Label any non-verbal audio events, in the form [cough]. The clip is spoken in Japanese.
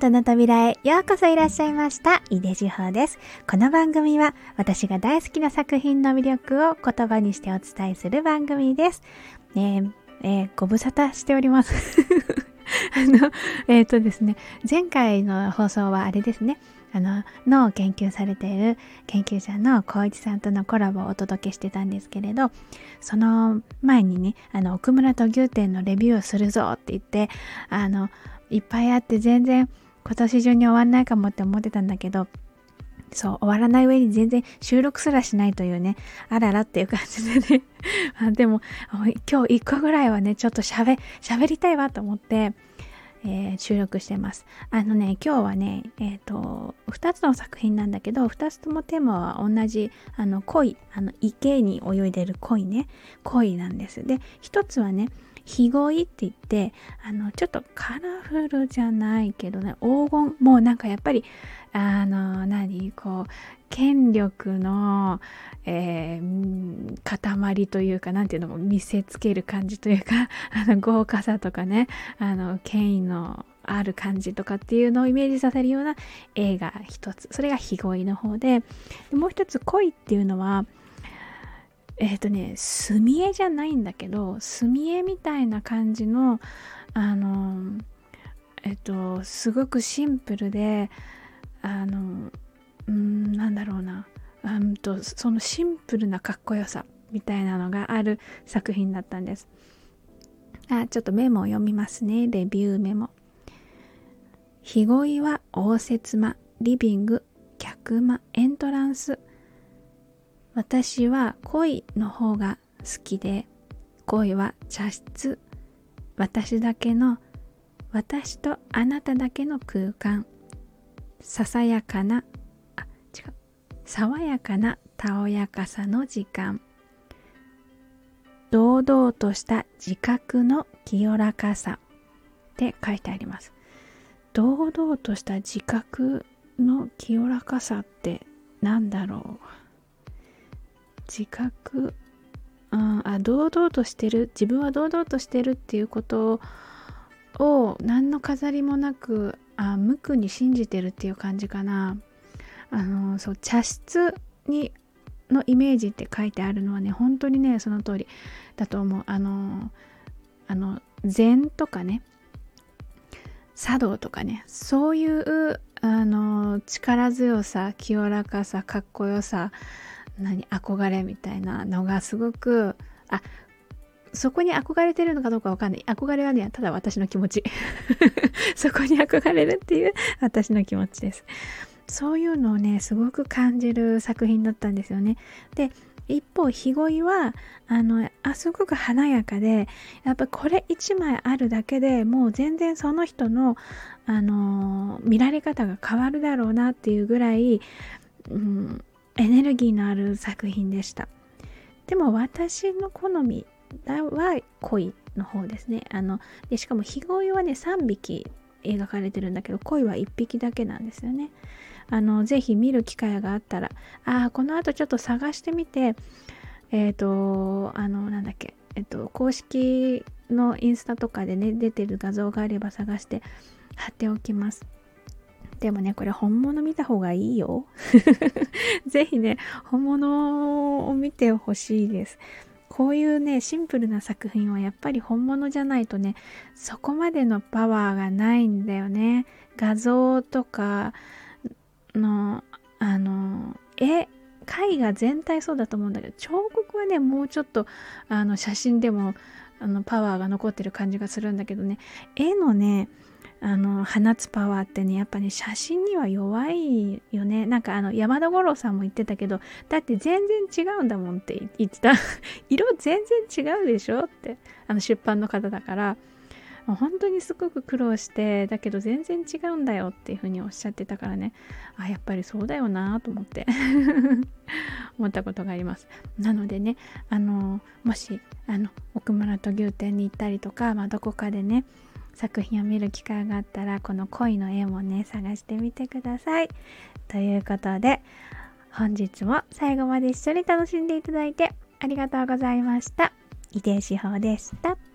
との扉へようこそいらっしゃいました。井出志保です。この番組は私が大好きな作品の魅力を言葉にしてお伝えする番組です。ねえー、ご無沙汰しております。[laughs] あの、えっ、ー、とですね、前回の放送はあれですね、あの、脳を研究されている研究者の光一さんとのコラボをお届けしてたんですけれど、その前にね、あの、奥村と牛店のレビューをするぞって言って、あの、いっぱいあって全然今年中に終わんないかもって思ってたんだけど、そう、終わらない上に全然収録すらしないというね、あららっていう感じでね [laughs] でも、今日一個ぐらいはね、ちょっと喋、喋りたいわと思って、えー、収録してます。あのね、今日はね、えっ、ー、と、2つの作品なんだけど、2つともテーマは同じ、あの、鯉、あの、池に泳いでる鯉ね、鯉なんです。で、1つはね、ひごいって言ってあのちょっとカラフルじゃないけどね黄金もうなんかやっぱりあの何こう権力の、えー、塊というか何ていうのも見せつける感じというか [laughs] あの豪華さとかねあの権威のある感じとかっていうのをイメージさせるような映画一つ。それがひごいの方でもう一つ恋っていうのはえっ、ー、とね墨絵じゃないんだけど墨絵みたいな感じのあのえっ、ー、とすごくシンプルであのうんなんだろうな。うんとそのシンプルなかっこよさみたいなのがある作品だったんです。あちょっとメモを読みますね。レビューメモ日恋は応接間リビング客間エントランス。私は恋の方が好きで恋は茶室。私だけの私とあなただけの空間。ささやかなあ違う。爽やかなたおやかさの時間。堂々とした自覚の清らかさ。って書いてあります。堂々とした自覚の清らかさって何だろう。自覚。ああ堂々としてる。自分は堂々としてるっていうことを何の飾りもなくあ無垢に信じてるっていう感じかな。あのそう茶室にのイメージって書いてあるのはね本当にねその通りだと思う。あのあの禅とかね茶道とかねそういうあの力強さ清らかさかっこよさ何憧れみたいなのがすごくあそこに憧れてるのかどうかわかんない。憧れはねただ私の気持ち。[laughs] そこに憧れるっていう私の気持ちです。そういうのをねすごく感じる作品だったんですよね。で一方日恋はあのあすごく華やかでやっぱこれ1枚あるだけでもう全然その人のあの見られ方が変わるだろうなっていうぐらい、うん、エネルギーのある作品でした。でも私の好みは恋の方ですね。あのでしかも日恋はね3匹描かれてるんだけど恋は1匹だけなんですよね。あのぜひ見る機会があったらああこの後ちょっと探してみてえっ、ー、とあのなんだっけえっ、ー、と公式のインスタとかでね出てる画像があれば探して貼っておきます。でもね、これ本物見た方がいいよ。[laughs] ぜひね、本物を見てほしいです。こういうね、シンプルな作品はやっぱり本物じゃないとね、そこまでのパワーがないんだよね。画像とかの、あの、絵、絵画全体そうだと思うんだけど、彫刻はね、もうちょっと、あの、写真でも、あの、パワーが残ってる感じがするんだけどね、絵のね、あの放つパワーってねやっぱね写真には弱いよね。なんかあの山田五郎さんも言ってたけどだって全然違うんだもんって言ってた。[laughs] 色全然違うでしょってあの出版の方だから。本当にすごく苦労してだけど全然違うんだよっていうふうにおっしゃってたからね。あやっぱりそうだよなと思って。[laughs] 思ったことがあります。なのでねあのもしあの奥村と牛店に行ったりとか、まあ、どこかでね作品を見る機会があったらこの恋の絵もね探してみてください。ということで本日も最後まで一緒に楽しんでいただいてありがとうございました。井出志保でした。